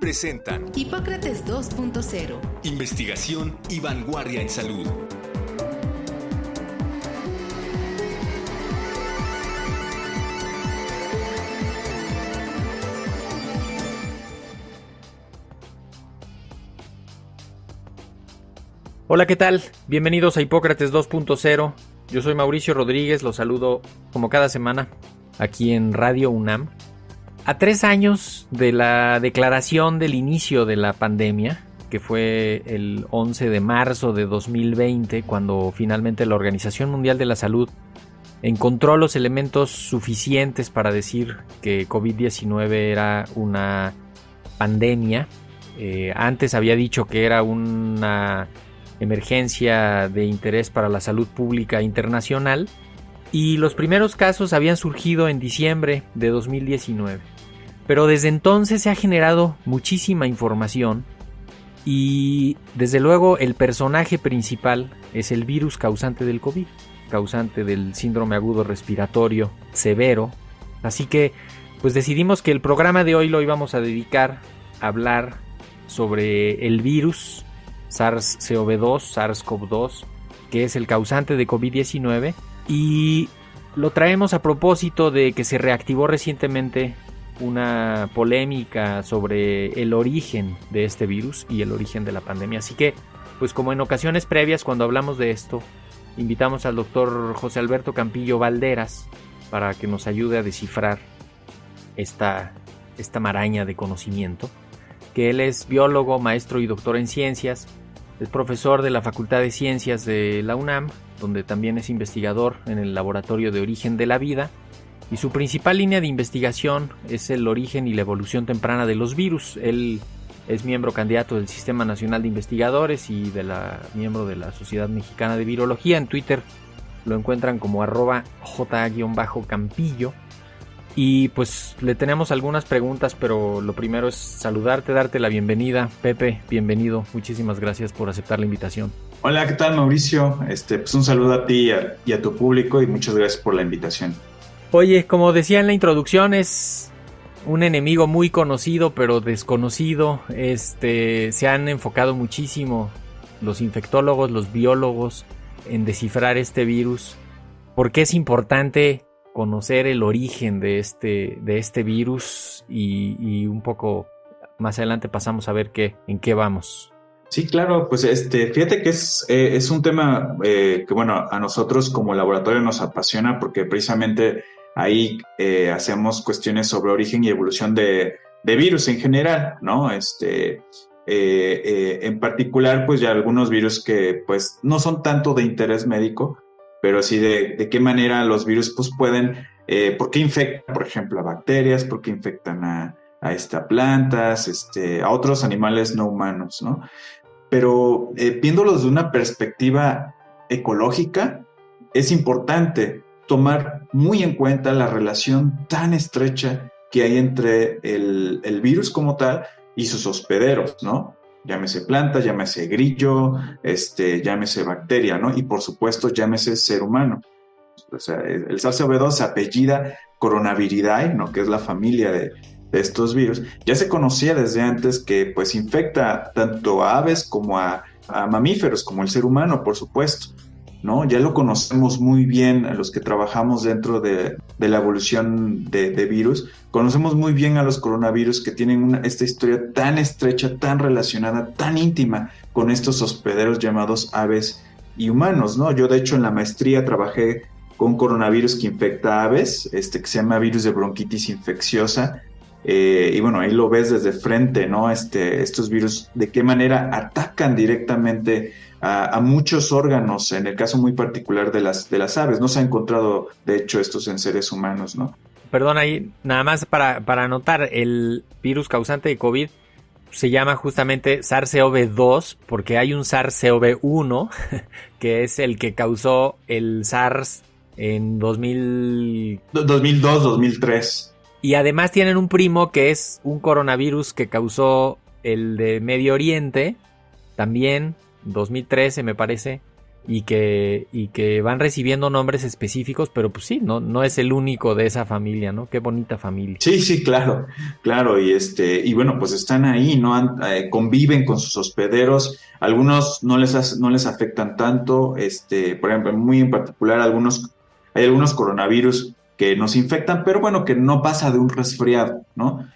presentan Hipócrates 2.0. Investigación y vanguardia en salud. Hola, ¿qué tal? Bienvenidos a Hipócrates 2.0. Yo soy Mauricio Rodríguez, los saludo como cada semana aquí en Radio UNAM. A tres años de la declaración del inicio de la pandemia, que fue el 11 de marzo de 2020, cuando finalmente la Organización Mundial de la Salud encontró los elementos suficientes para decir que COVID-19 era una pandemia. Eh, antes había dicho que era una emergencia de interés para la salud pública internacional y los primeros casos habían surgido en diciembre de 2019. Pero desde entonces se ha generado muchísima información y desde luego el personaje principal es el virus causante del COVID, causante del síndrome agudo respiratorio severo. Así que pues decidimos que el programa de hoy lo íbamos a dedicar a hablar sobre el virus SARS-CoV-2, SARS-CoV-2, que es el causante de COVID-19 y lo traemos a propósito de que se reactivó recientemente una polémica sobre el origen de este virus y el origen de la pandemia. Así que, pues como en ocasiones previas cuando hablamos de esto, invitamos al doctor José Alberto Campillo Valderas para que nos ayude a descifrar esta, esta maraña de conocimiento, que él es biólogo, maestro y doctor en ciencias, es profesor de la Facultad de Ciencias de la UNAM, donde también es investigador en el Laboratorio de Origen de la Vida, y su principal línea de investigación es el origen y la evolución temprana de los virus. Él es miembro candidato del Sistema Nacional de Investigadores y de la miembro de la Sociedad Mexicana de Virología. En Twitter lo encuentran como arroba j-campillo. Y pues le tenemos algunas preguntas, pero lo primero es saludarte, darte la bienvenida. Pepe, bienvenido. Muchísimas gracias por aceptar la invitación. Hola, ¿qué tal Mauricio? Este, pues un saludo a ti y a, y a tu público y muchas gracias por la invitación. Oye, como decía en la introducción, es un enemigo muy conocido pero desconocido. Este, se han enfocado muchísimo los infectólogos, los biólogos en descifrar este virus. Porque es importante conocer el origen de este, de este virus y, un poco más adelante pasamos a ver qué, en qué vamos. Sí, claro, pues este, fíjate que es, eh, es un tema eh, que, bueno, a nosotros como laboratorio nos apasiona porque precisamente Ahí eh, hacemos cuestiones sobre origen y evolución de, virus en general, ¿no? Este, eh, eh, en particular, pues ya algunos virus que pues no son tanto de interés médico, pero sí de, qué manera los virus pues pueden, por qué infectan, por ejemplo, a bacterias, por qué infectan a, a esta, plantas, este, a otros animales no humanos, ¿no? Pero viéndolos de una perspectiva ecológica, es importante tomar muy en cuenta la relación tan estrecha que hay entre el, virus como tal y sus hospederos, ¿no? Llámese planta, llámese grillo, este, llámese bacteria, ¿no? Y por supuesto, llámese ser humano. O sea, el SARS-CoV-2 se apellida Coronaviridae, ¿no? Que es la familia de, estos virus. Ya se conocía desde antes que, pues, infecta tanto a aves como a mamíferos, como el ser humano, por supuesto. ¿No? Ya lo conocemos muy bien los que trabajamos dentro de, la evolución de, virus. Conocemos muy bien a los coronavirus que tienen esta historia tan estrecha, tan relacionada, tan íntima con estos hospederos llamados aves y humanos, ¿no? Yo de hecho en la maestría trabajé con coronavirus que infecta aves, este que se llama virus de bronquitis infecciosa. Eh, y bueno, ahí lo ves desde frente, ¿no? Este, estos virus, de qué manera atacan directamente a, muchos órganos, en el caso muy particular de las, de las aves. No se ha encontrado, de hecho, estos en seres humanos, ¿no? Perdón, ahí nada más para, para anotar, el virus causante de COVID se llama justamente SARS-CoV-2 porque hay un SARS-CoV-1 que es el que causó el SARS en 2000... 2002, 2003. Y además tienen un primo que es un coronavirus que causó el de Medio Oriente, también 2013 me parece, y que, y que van recibiendo nombres específicos, pero pues sí, no, no es el único de esa familia, ¿no? Qué bonita familia. Sí, sí, claro, claro, y este, y bueno, pues están ahí, ¿no? Eh, conviven con sus hospederos, algunos no les, no les afectan tanto, este, por ejemplo, muy en particular, algunos, hay algunos coronavirus que nos infectan, pero bueno, que no pasa de un resfriado, ¿no?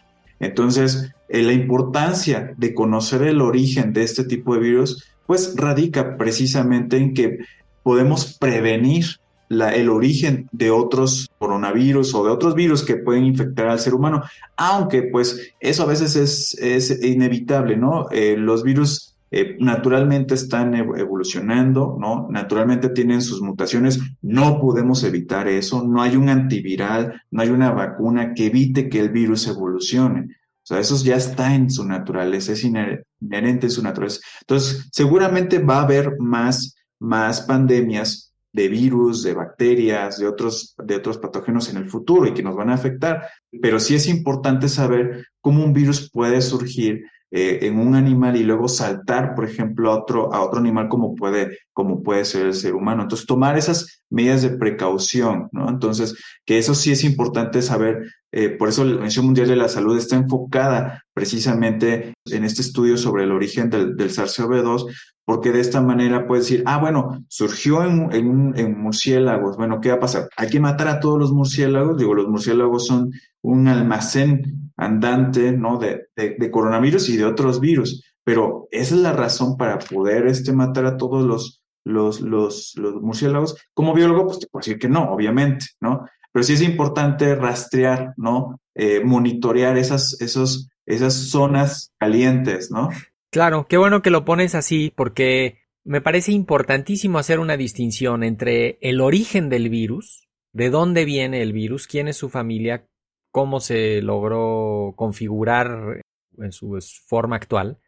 Entonces, eh, la importancia de conocer el origen de este tipo de virus pues radica precisamente en que podemos prevenir el origen de otros coronavirus o de otros virus que pueden infectar al ser humano, aunque pues eso a veces es, inevitable, ¿no? Eh, los virus eh, naturalmente están evolucionando, ¿no? Naturalmente tienen sus mutaciones, no podemos evitar eso, no hay un antiviral, no hay una vacuna que evite que el virus evolucione. Sea, eso ya está en su naturaleza, es inherente en su naturaleza. Entonces, seguramente va a haber más, más pandemias de virus, de bacterias, de otros, de otros patógenos en el futuro y que nos van a afectar. Pero sí es importante saber cómo un virus puede surgir eh, en un animal y luego saltar, por ejemplo, a otro, a otro animal como puede, como puede ser el ser humano. Entonces, tomar esas medidas de precaución, ¿no? Entonces, que eso sí es importante saber. Eh, por eso la Organización Mundial de la Salud está enfocada precisamente en este estudio sobre el origen del, del SARS-CoV-2, porque de esta manera puede decir, ah, bueno, surgió en, en, en, murciélagos, bueno, ¿qué va a pasar? Hay que matar a todos los murciélagos, digo, los murciélagos son un almacén andante, ¿no? De, de, coronavirus y de otros virus, pero esa es la razón para poder este, matar a todos los, los, los, los murciélagos. Como biólogo, pues te puedo decir que no, obviamente, ¿no? Pero sí es importante rastrear, ¿no? Eh, monitorear esas, esos, esas zonas calientes, ¿no? Claro, qué bueno que lo pones así, porque me parece importantísimo hacer una distinción entre el origen del virus, de dónde viene el virus, quién es su familia, cómo se logró configurar en su forma actual,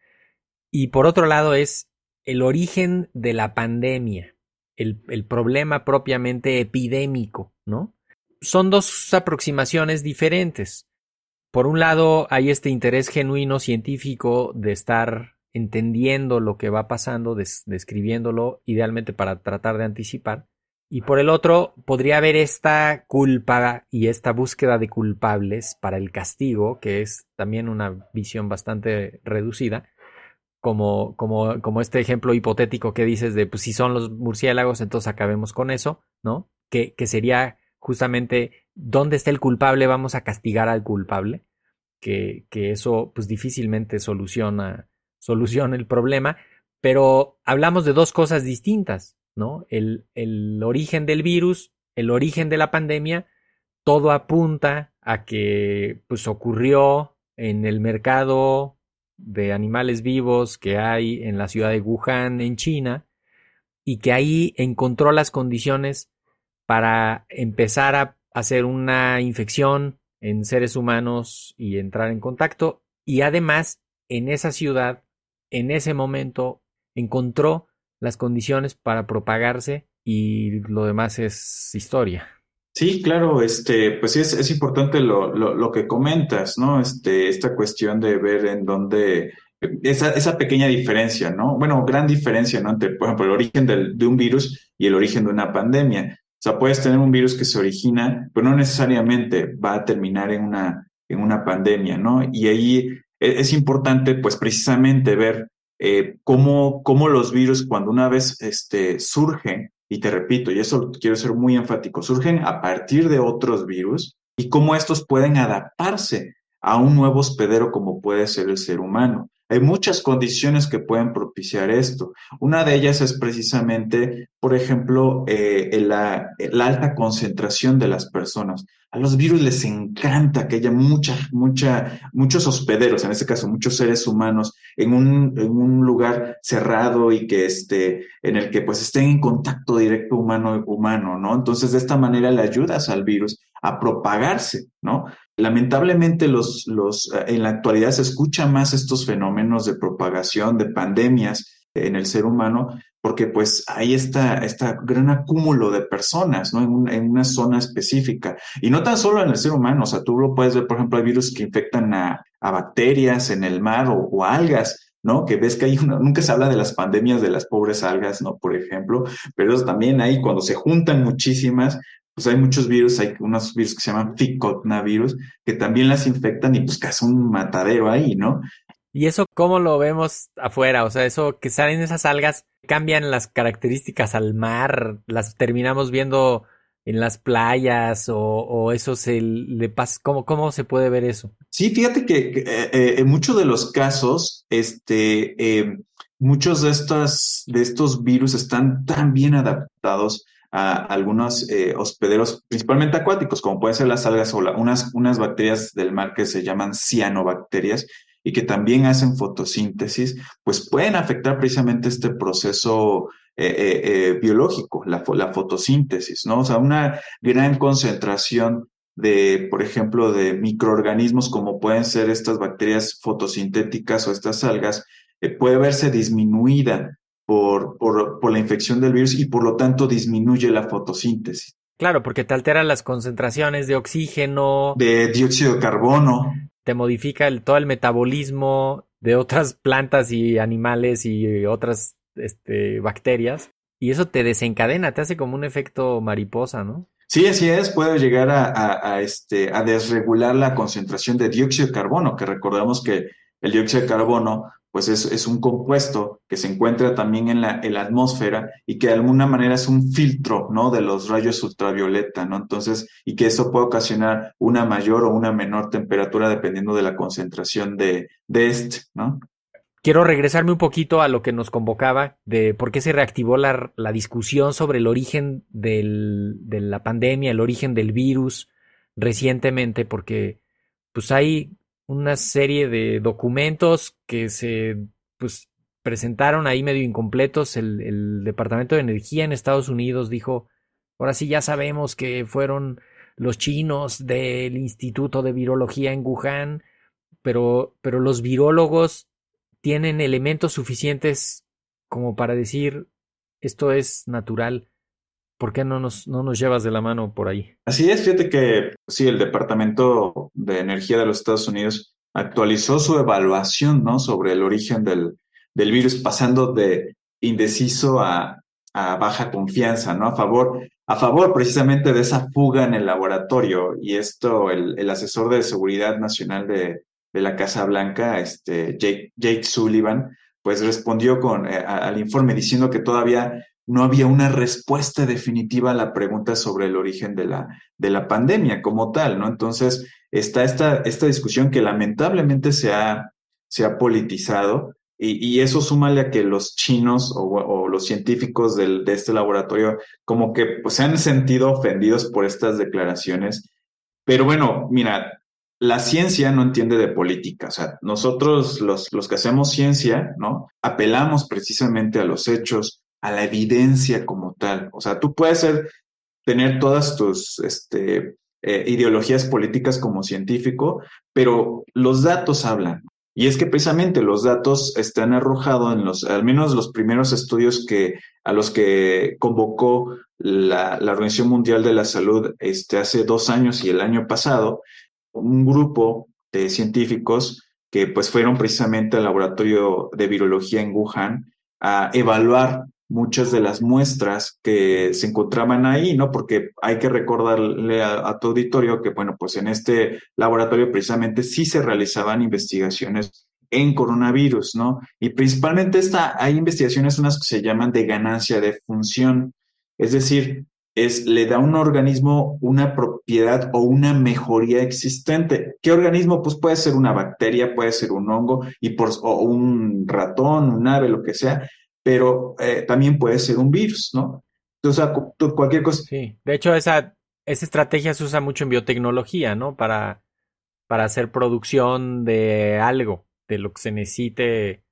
y por otro lado es el origen de la pandemia, el, problema propiamente epidémico, ¿no? Son dos aproximaciones diferentes. Por un lado, hay este interés genuino científico de estar entendiendo lo que va pasando, describiéndolo, idealmente para tratar de anticipar. Y por el otro, podría haber esta culpa y esta búsqueda de culpables para el castigo, que es también una visión bastante reducida, como, como, como este ejemplo hipotético que dices de, pues si son los murciélagos, entonces acabemos con eso, ¿no? Que, que sería justamente dónde está el culpable, vamos a castigar al culpable, que, que eso pues difícilmente soluciona, soluciona el problema, pero hablamos de dos cosas distintas, ¿no? El, el origen del virus, el origen de la pandemia, todo apunta a que pues ocurrió en el mercado de animales vivos que hay en la ciudad de Wuhan, en China, y que ahí encontró las condiciones para empezar a hacer una infección en seres humanos y entrar en contacto. Y además, en esa ciudad, en ese momento, encontró las condiciones para propagarse y lo demás es historia. Sí, claro, este, pues es, es importante lo, lo, lo, que comentas, ¿no? Este, esta cuestión de ver en dónde, esa, esa pequeña diferencia, ¿no? Bueno, gran diferencia, ¿no? Entre, por ejemplo, el origen del, de un virus y el origen de una pandemia. O sea, puedes tener un virus que se origina, pero no necesariamente va a terminar en una, en una pandemia, ¿no? Y ahí e, es importante, pues, precisamente ver eh, cómo, cómo, los virus, cuando una vez este, surgen, y te repito, y eso quiero ser muy enfático, surgen a partir de otros virus y cómo estos pueden adaptarse a un nuevo hospedero como puede ser el ser humano. Hay muchas condiciones que pueden propiciar esto. Una de ellas es precisamente, por ejemplo, eh, la, alta concentración de las personas. A los virus les encanta que haya mucha, mucha, muchos hospederos, en este caso muchos seres humanos, en un, en un lugar cerrado y que esté, en el que pues estén en contacto directo humano-humano, ¿no? Entonces, de esta manera le ayudas al virus a propagarse, ¿no? lamentablemente los, los, en la actualidad se escucha más estos fenómenos de propagación, de pandemias en el ser humano, porque pues ahí está este gran acúmulo de personas, ¿no? En, una zona específica. Y no tan solo en el ser humano, o sea, tú lo puedes ver, por ejemplo, hay virus que infectan a, bacterias en el mar o, algas, ¿no? Que ves que hay una, nunca se habla de las pandemias de las pobres algas, ¿no? Por ejemplo, pero también ahí cuando se juntan muchísimas, pues hay muchos virus, hay unos virus que se llaman ficotnavirus, que también las infectan y pues es un matadero ahí, ¿no? ¿Y eso cómo lo vemos afuera? O sea, eso que salen esas algas, cambian las características al mar, las terminamos viendo en las playas o, eso se le pasa, ¿cómo, ¿cómo se puede ver eso? Sí, fíjate que, eh, eh, en muchos de los casos, este, eh, muchos de estos, de estos virus están tan bien adaptados a algunos eh, hospederos, principalmente acuáticos, como pueden ser las algas o unas, unas bacterias del mar que se llaman cianobacterias y que también hacen fotosíntesis, pues pueden afectar precisamente este proceso eh, eh, biológico, la, la fotosíntesis, ¿no? O sea, una gran concentración de, por ejemplo, de microorganismos como pueden ser estas bacterias fotosintéticas o estas algas, puede verse disminuida por, por, la infección del virus y por lo tanto disminuye la fotosíntesis. Claro, porque te altera las concentraciones de oxígeno. De dióxido de carbono. Te modifica el, todo el metabolismo de otras plantas y animales y otras este, bacterias. Y eso te desencadena, te hace como un efecto mariposa, ¿no? Sí, así es, puede llegar a, este, a desregular la concentración de dióxido de carbono, que recordamos que el dióxido de carbono pues es, un compuesto que se encuentra también en la, atmósfera y que de alguna manera es un filtro, ¿no? De los rayos ultravioleta, ¿no? Entonces, y que eso puede ocasionar una mayor o una menor temperatura dependiendo de la concentración de, este, ¿no? Quiero regresarme un poquito a lo que nos convocaba de por qué se reactivó la, discusión sobre el origen de la pandemia, el origen del virus recientemente, porque pues hay una serie de documentos que se pues, presentaron ahí medio incompletos. El, Departamento de Energía en Estados Unidos dijo, ahora sí ya sabemos que fueron los chinos del Instituto de Virología en Wuhan, pero, pero los virólogos tienen elementos suficientes como para decir esto es natural. ¿Por qué no nos, no nos llevas de la mano por ahí? Así es, fíjate que sí, el Departamento de Energía de los Estados Unidos actualizó su evaluación ¿no? sobre el origen del, del virus, pasando de indeciso a, a, baja confianza, ¿no? A favor, a favor precisamente de esa fuga en el laboratorio. Y esto, el, el asesor de seguridad nacional de, de la Casa Blanca, este, Jake, Jake Sullivan, pues respondió con, eh, al informe diciendo que todavía no había una respuesta definitiva a la pregunta sobre el origen de la, de la pandemia como tal, ¿no? Entonces, está esta, esta discusión que lamentablemente se ha, se ha politizado y, y eso súmale a que los chinos o, los científicos del, de este laboratorio como que pues, se han sentido ofendidos por estas declaraciones. Pero bueno, mira, la ciencia no entiende de política. O sea, nosotros los, los que hacemos ciencia, ¿no? Apelamos precisamente a los hechos, a la evidencia como tal. O sea, tú puedes ser, tener todas tus este, eh, ideologías políticas como científico, pero los datos hablan. Y es que precisamente los datos están arrojados en los, al menos los primeros estudios que, a los que convocó la, Organización Mundial de la Salud este, hace dos años y el año pasado, un grupo de científicos que pues fueron precisamente al laboratorio de virología en Wuhan a evaluar muchas de las muestras que se encontraban ahí, ¿no? Porque hay que recordarle a, tu auditorio que, bueno, pues en este laboratorio precisamente sí se realizaban investigaciones en coronavirus, ¿no? Y principalmente esta, hay investigaciones unas que se llaman de ganancia de función, es decir, es, le da a un organismo una propiedad o una mejoría existente. ¿Qué organismo? Pues puede ser una bacteria, puede ser un hongo y por, o un ratón, un ave, lo que sea, pero eh, también puede ser un virus, ¿no? Entonces, cualquier cosa. Sí, de hecho, esa, esa estrategia se usa mucho en biotecnología, ¿no? Para, para hacer producción de algo, de lo que se necesite.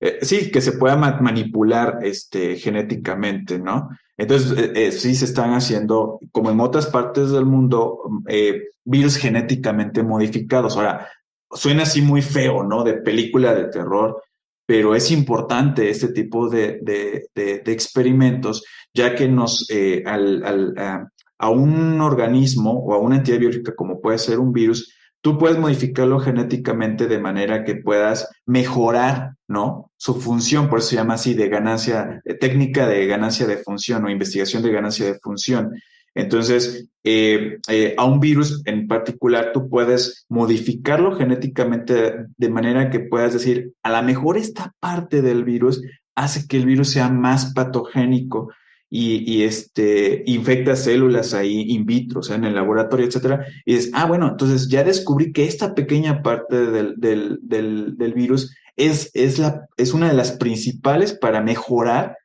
Eh, sí, que se pueda manipular este, genéticamente, ¿no? Entonces, eh, eh, sí se están haciendo, como en otras partes del mundo, virus genéticamente modificados. Ahora, suena así muy feo, ¿no? De película de terror, pero es importante este tipo de, de, experimentos, ya que nos, al, al, a, a un organismo o a una entidad biológica como puede ser un virus, tú puedes modificarlo genéticamente de manera que puedas mejorar, ¿no? Su función, por eso se llama así de ganancia, técnica de ganancia de función o investigación de ganancia de función. Entonces, eh, eh, a un virus en particular, tú puedes modificarlo genéticamente de manera que puedas decir, a lo mejor esta parte del virus hace que el virus sea más patogénico y, este, infecta células ahí in vitro, o sea, en el laboratorio, etcétera, y es, ah, bueno, entonces ya descubrí que esta pequeña parte del, del, del, virus es, es, la, es una de las principales para mejorar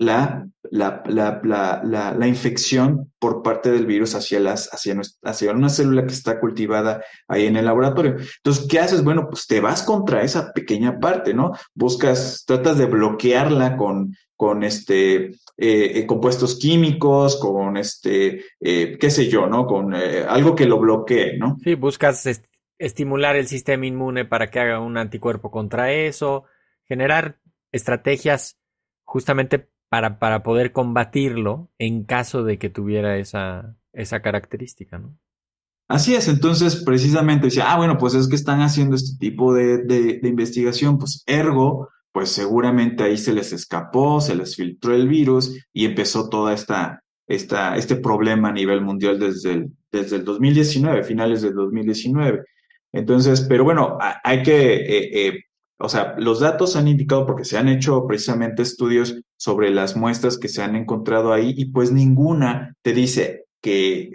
la, la, la, la, infección por parte del virus hacia, las, hacia, hacia una célula que está cultivada ahí en el laboratorio. Entonces, ¿qué haces? Bueno, pues te vas contra esa pequeña parte, ¿no? Buscas, tratas de bloquearla con, con este, eh, eh, compuestos químicos, con este, eh, qué sé yo, ¿no? Con algo que lo bloquee, ¿no? Sí, buscas estimular el sistema inmune para que haga un anticuerpo contra eso, generar estrategias justamente para, para poder combatirlo en caso de que tuviera esa, esa característica, ¿no? Así es, entonces precisamente decía, ah, bueno, pues es que están haciendo este tipo de, de investigación, pues ergo, pues seguramente ahí se les escapó, se les filtró el virus y empezó toda esta, esta, este problema a nivel mundial desde el, desde el 2019, finales del 2019. Entonces, pero bueno, hay que, eh, eh, o sea, los datos han indicado porque se han hecho precisamente estudios sobre las muestras que se han encontrado ahí y pues ninguna te dice que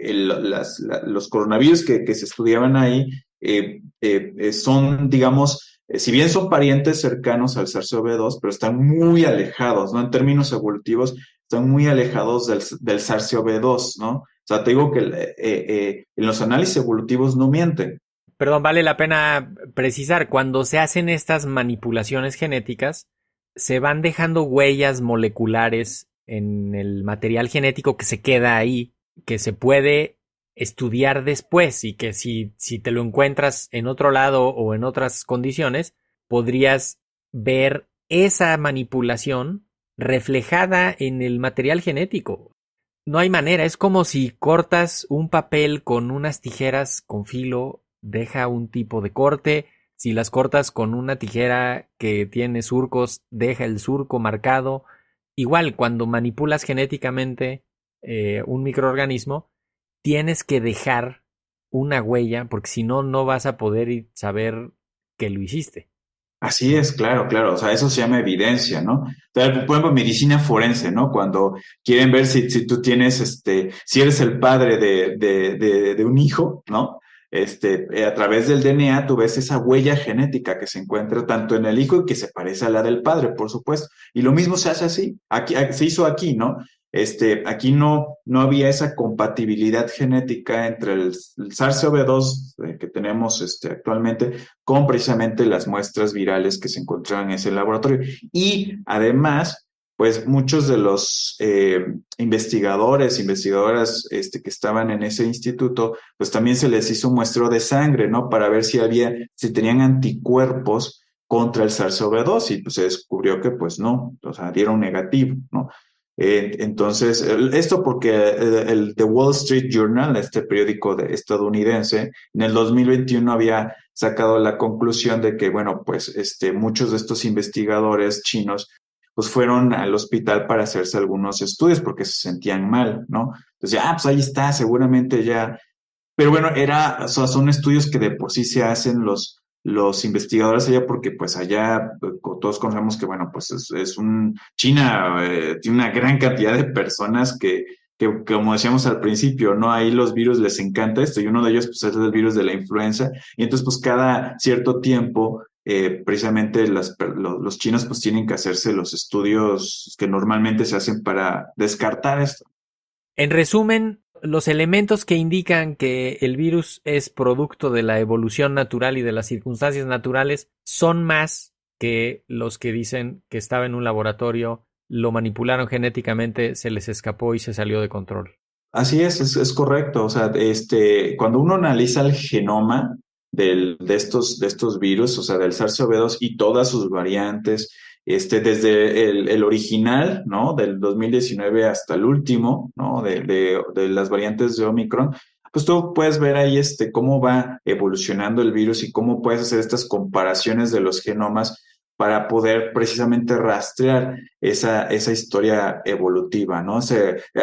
los coronavirus que, se estudiaban ahí eh, son, digamos, eh, si bien son parientes cercanos al SARS-CoV-2, pero están muy alejados, ¿no? En términos evolutivos, están muy alejados del, del SARS-CoV-2, ¿no? O sea, te digo que eh, eh, en los análisis evolutivos no mienten. Perdón, vale la pena precisar, cuando se hacen estas manipulaciones genéticas, se van dejando huellas moleculares en el material genético que se queda ahí, que se puede estudiar después y que si, si te lo encuentras en otro lado o en otras condiciones, podrías ver esa manipulación reflejada en el material genético. No hay manera, es como si cortas un papel con unas tijeras con filo, deja un tipo de corte, si las cortas con una tijera que tiene surcos, deja el surco marcado. Igual, cuando manipulas genéticamente eh, un microorganismo, tienes que dejar una huella porque si no, no vas a poder saber que lo hiciste. Así es, claro, claro. O sea, eso se llama evidencia, ¿no? por ejemplo, medicina forense, ¿no? Cuando quieren ver si, si tú tienes, este, si eres el padre de, de, de, un hijo, ¿no? Este, eh, a través del DNA tú ves esa huella genética que se encuentra tanto en el hijo y que se parece a la del padre, por supuesto. Y lo mismo se hace así. Aquí, se hizo aquí, ¿no? Este, aquí no, no había esa compatibilidad genética entre el, SARS-CoV-2 eh, que tenemos este, actualmente con precisamente las muestras virales que se encontraban en ese laboratorio. Y además, pues muchos de los eh, investigadores, investigadoras este, que estaban en ese instituto, pues también se les hizo un muestreo de sangre, ¿no? Para ver si había, si tenían anticuerpos contra el SARS-CoV-2 y pues se descubrió que pues no, o sea, dieron negativo, ¿no? Eh, entonces, esto porque el, The Wall Street Journal, este periódico de, estadounidense, en el 2021 había sacado la conclusión de que, bueno, pues este, muchos de estos investigadores chinos pues fueron al hospital para hacerse algunos estudios porque se sentían mal, ¿no? Entonces, ah, pues ahí está, seguramente ya. Pero bueno, era, son estudios que de por sí se hacen los, los investigadores allá, porque pues allá eh, todos conocemos que, bueno, pues es, un, China eh, tiene una gran cantidad de personas que, que, como decíamos al principio, ¿no? Ahí los virus les encanta esto y uno de ellos pues es el virus de la influenza y entonces pues cada cierto tiempo eh, precisamente las, los, los chinos pues tienen que hacerse los estudios que normalmente se hacen para descartar esto. En resumen, los elementos que indican que el virus es producto de la evolución natural y de las circunstancias naturales son más que los que dicen que estaba en un laboratorio lo manipularon genéticamente, se les escapó y se salió de control. Así es, es, correcto. O sea, este, cuando uno analiza el genoma del, de, estos, de estos virus, o sea, del SARS-CoV-2 y todas sus variantes, este, desde el, el, original, ¿no? Del 2019 hasta el último, ¿no? De, de, de, las variantes de Omicron, pues tú puedes ver ahí este, cómo va evolucionando el virus y cómo puedes hacer estas comparaciones de los genomas para poder precisamente rastrear esa, esa historia evolutiva, ¿no? O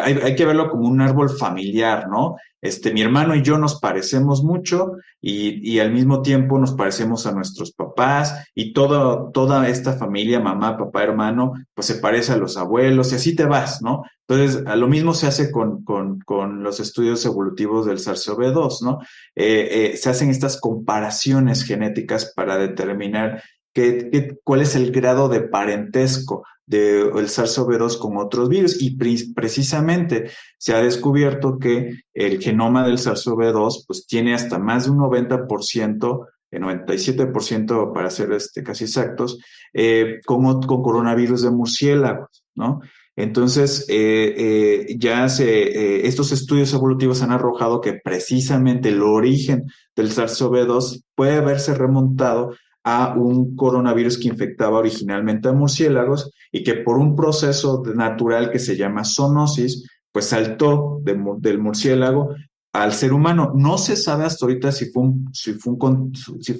hay, hay, que verlo como un árbol familiar, ¿no? Este, mi hermano y yo nos parecemos mucho y, y al mismo tiempo nos parecemos a nuestros papás y todo, toda esta familia, mamá, papá, hermano, pues se parece a los abuelos y así te vas, ¿no? Entonces, a lo mismo se hace con, con, con los estudios evolutivos del SARS-CoV-2, ¿no? Eh, eh, se hacen estas comparaciones genéticas para determinar qué, cuál es el grado de parentesco del SARS-CoV-2 con otros virus. Y precisamente se ha descubierto que el genoma del SARS-CoV-2 pues, tiene hasta más de un 90%, el 97% para ser este, casi exactos, eh, con, con coronavirus de murciélagos, ¿no? Entonces, eh, eh, ya se, estos estudios evolutivos han arrojado que precisamente el origen del SARS-CoV-2 puede haberse remontado a un coronavirus que infectaba originalmente a murciélagos y que por un proceso natural que se llama zoonosis, pues saltó del murciélago al ser humano. No se sabe hasta ahorita si fue,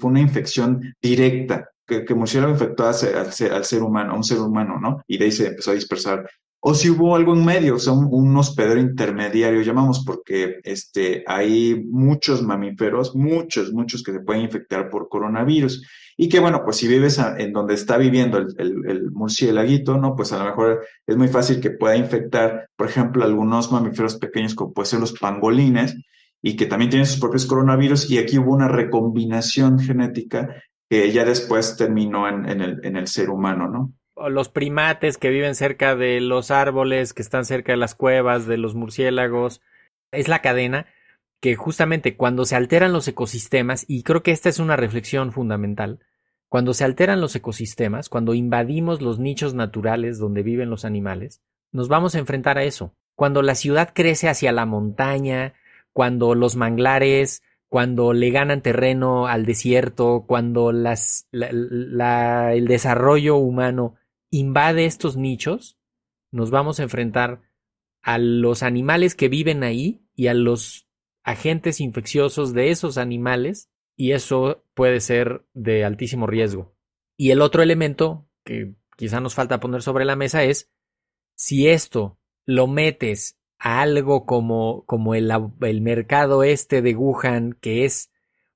una infección directa, que, que murciélago infectó al ser, humano, a un ser humano, ¿no? Y de ahí se empezó a dispersar o si hubo algo en medio, o sea, un, hospedero intermediario, llamamos, porque este, hay muchos mamíferos, muchos, muchos que se pueden infectar por coronavirus. Y que bueno, pues si vives en donde está viviendo el, el, murciélaguito, ¿no? Pues a lo mejor es muy fácil que pueda infectar, por ejemplo, algunos mamíferos pequeños como pueden ser los pangolines, y que también tienen sus propios coronavirus, y aquí hubo una recombinación genética que ya después terminó en, el, en el ser humano, ¿no? Los primates que viven cerca de los árboles, que están cerca de las cuevas, de los murciélagos. Es la cadena que justamente cuando se alteran los ecosistemas, y creo que esta es una reflexión fundamental, cuando se alteran los ecosistemas, cuando invadimos los nichos naturales donde viven los animales, nos vamos a enfrentar a eso. Cuando la ciudad crece hacia la montaña, cuando los manglares, cuando le ganan terreno al desierto, cuando las, el desarrollo humano invade estos nichos, nos vamos a enfrentar a los animales que viven ahí y a los agentes infecciosos de esos animales y eso puede ser de altísimo riesgo. Y el otro elemento que quizá nos falta poner sobre la mesa es si esto lo metes a algo como, como el, el mercado este de Wuhan, que es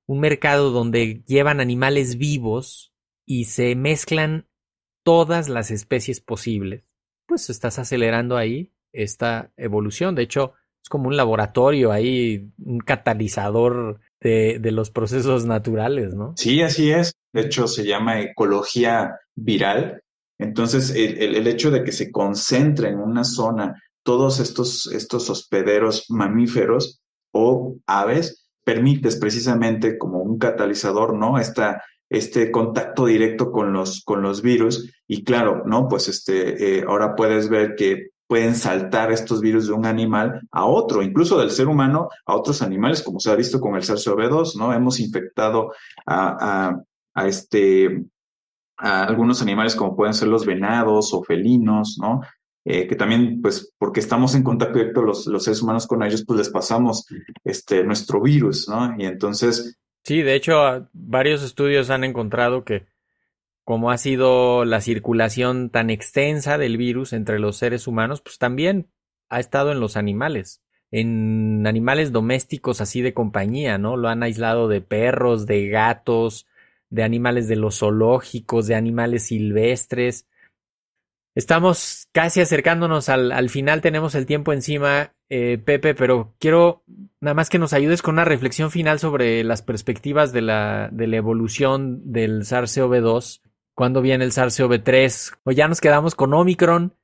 un mercado donde llevan animales vivos y se mezclan todas las especies posibles, pues estás acelerando ahí esta evolución. De hecho, es como un laboratorio ahí, un catalizador de, los procesos naturales, ¿no? Sí, así es. De hecho, se llama ecología viral. Entonces, el, hecho de que se concentre en una zona todos estos, estos hospederos mamíferos o aves, permites precisamente como un catalizador, ¿no? Esta, este contacto directo con los, con los virus. Y claro, ¿no? Pues este, eh, ahora puedes ver que pueden saltar estos virus de un animal a otro, incluso del ser humano a otros animales, como se ha visto con el SARS-CoV-2, ¿no? Hemos infectado a, a, este, a algunos animales como pueden ser los venados o felinos, ¿no? Eh, que también, pues, porque estamos en contacto directo los, los, seres humanos con ellos, pues les pasamos este, nuestro virus, ¿no? Y entonces, Sí, de hecho, varios estudios han encontrado que como ha sido la circulación tan extensa del virus entre los seres humanos, pues también ha estado en los animales, en animales domésticos así de compañía, ¿no? Lo han aislado de perros, de gatos, de animales de los zoológicos, de animales silvestres. Estamos casi acercándonos al, al final, tenemos el tiempo encima, eh, Pepe, pero quiero nada más que nos ayudes con una reflexión final sobre las perspectivas de la, de la evolución del SARS-CoV-2, cuándo viene el SARS-CoV-3, o ya nos quedamos con Omicron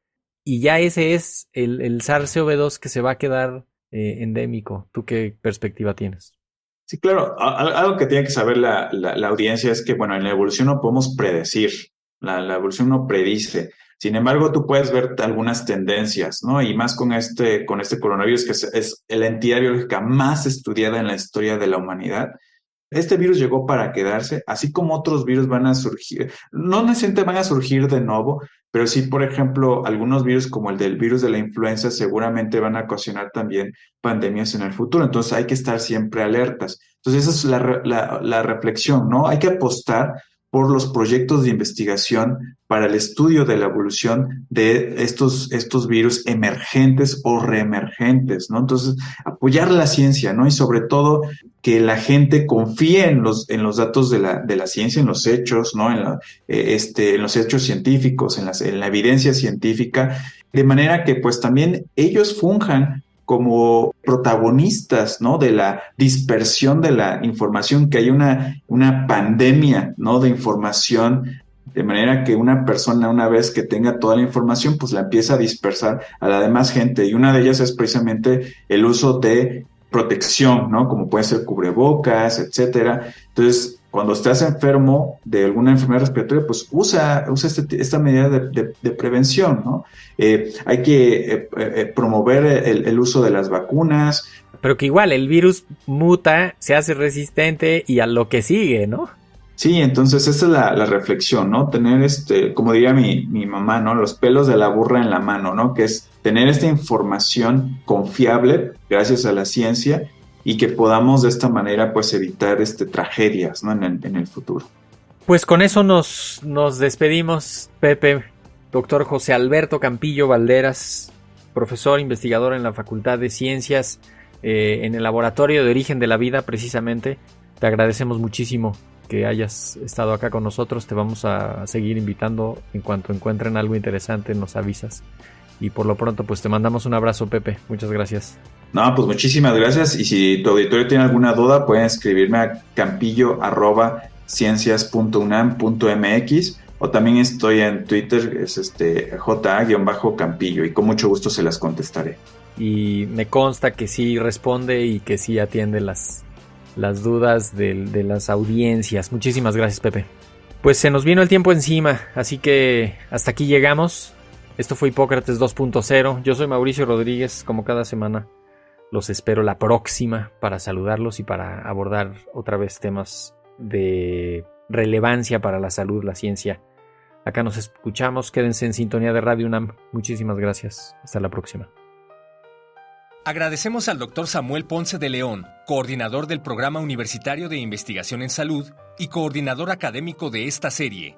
y ya ese es el, el SARS-CoV-2 que se va a quedar eh, endémico. ¿Tú qué perspectiva tienes? Sí, claro. Algo que tiene que saber la, la, audiencia es que, bueno, en la evolución no podemos predecir. La, la, evolución no predice. Sin embargo, tú puedes ver algunas tendencias, ¿no? Y más con este, con este coronavirus, que es, la entidad biológica más estudiada en la historia de la humanidad. Este virus llegó para quedarse, así como otros virus van a surgir, no necesariamente van a surgir de nuevo, pero sí, por ejemplo, algunos virus como el del virus de la influenza seguramente van a ocasionar también pandemias en el futuro. Entonces hay que estar siempre alertas. Entonces esa es la, la reflexión, ¿no? Hay que apostar por los proyectos de investigación para el estudio de la evolución de estos, estos virus emergentes o reemergentes, ¿no? Entonces, apoyar la ciencia, ¿no? Y sobre todo que la gente confíe en los, en los datos de la, de la ciencia, en los hechos, ¿no? En, eh, este, en los hechos científicos, en, las, en la evidencia científica, de manera que pues también ellos funjan como protagonistas, ¿no? De la dispersión de la información, que hay una, una pandemia, ¿no? De información, de manera que una persona, una vez que tenga toda la información, pues la empieza a dispersar a la demás gente. Y una de ellas es precisamente el uso de protección, ¿no? Como puede ser cubrebocas, etcétera. Entonces, cuando estás enfermo de alguna enfermedad respiratoria, pues usa, usa este, esta medida de, prevención, ¿no? Eh, hay que eh, eh, promover el, uso de las vacunas. Pero que igual el virus muta, se hace resistente y a lo que sigue, ¿no? Sí, entonces esa es la, reflexión, ¿no? Tener este, como diría mi, mi, mamá, ¿no? Los pelos de la burra en la mano, ¿no? Que es tener esta información confiable gracias a la ciencia y que podamos de esta manera pues evitar este, tragedias ¿no? en, el, en el futuro. Pues con eso nos, nos despedimos, Pepe. Doctor José Alberto Campillo Valderas, profesor investigador en la Facultad de Ciencias, eh, en el Laboratorio de Origen de la Vida, precisamente. Te agradecemos muchísimo que hayas estado acá con nosotros. Te vamos a seguir invitando en cuanto encuentren algo interesante, nos avisas. Y por lo pronto, pues te mandamos un abrazo, Pepe. Muchas gracias. No, pues muchísimas gracias. Y si tu auditorio tiene alguna duda, pueden escribirme a campillo.ciencias.unam.mx o también estoy en Twitter, es este JA-campillo y con mucho gusto se las contestaré. Y me consta que sí responde y que sí atiende las, las dudas de, de las audiencias. Muchísimas gracias, Pepe. Pues se nos vino el tiempo encima, así que hasta aquí llegamos. Esto fue Hipócrates 2.0. Yo soy Mauricio Rodríguez, como cada semana. Los espero la próxima para saludarlos y para abordar otra vez temas de relevancia para la salud, la ciencia. Acá nos escuchamos, quédense en sintonía de Radio UNAM. Muchísimas gracias. Hasta la próxima. Agradecemos al doctor Samuel Ponce de León, coordinador del Programa Universitario de Investigación en Salud y coordinador académico de esta serie.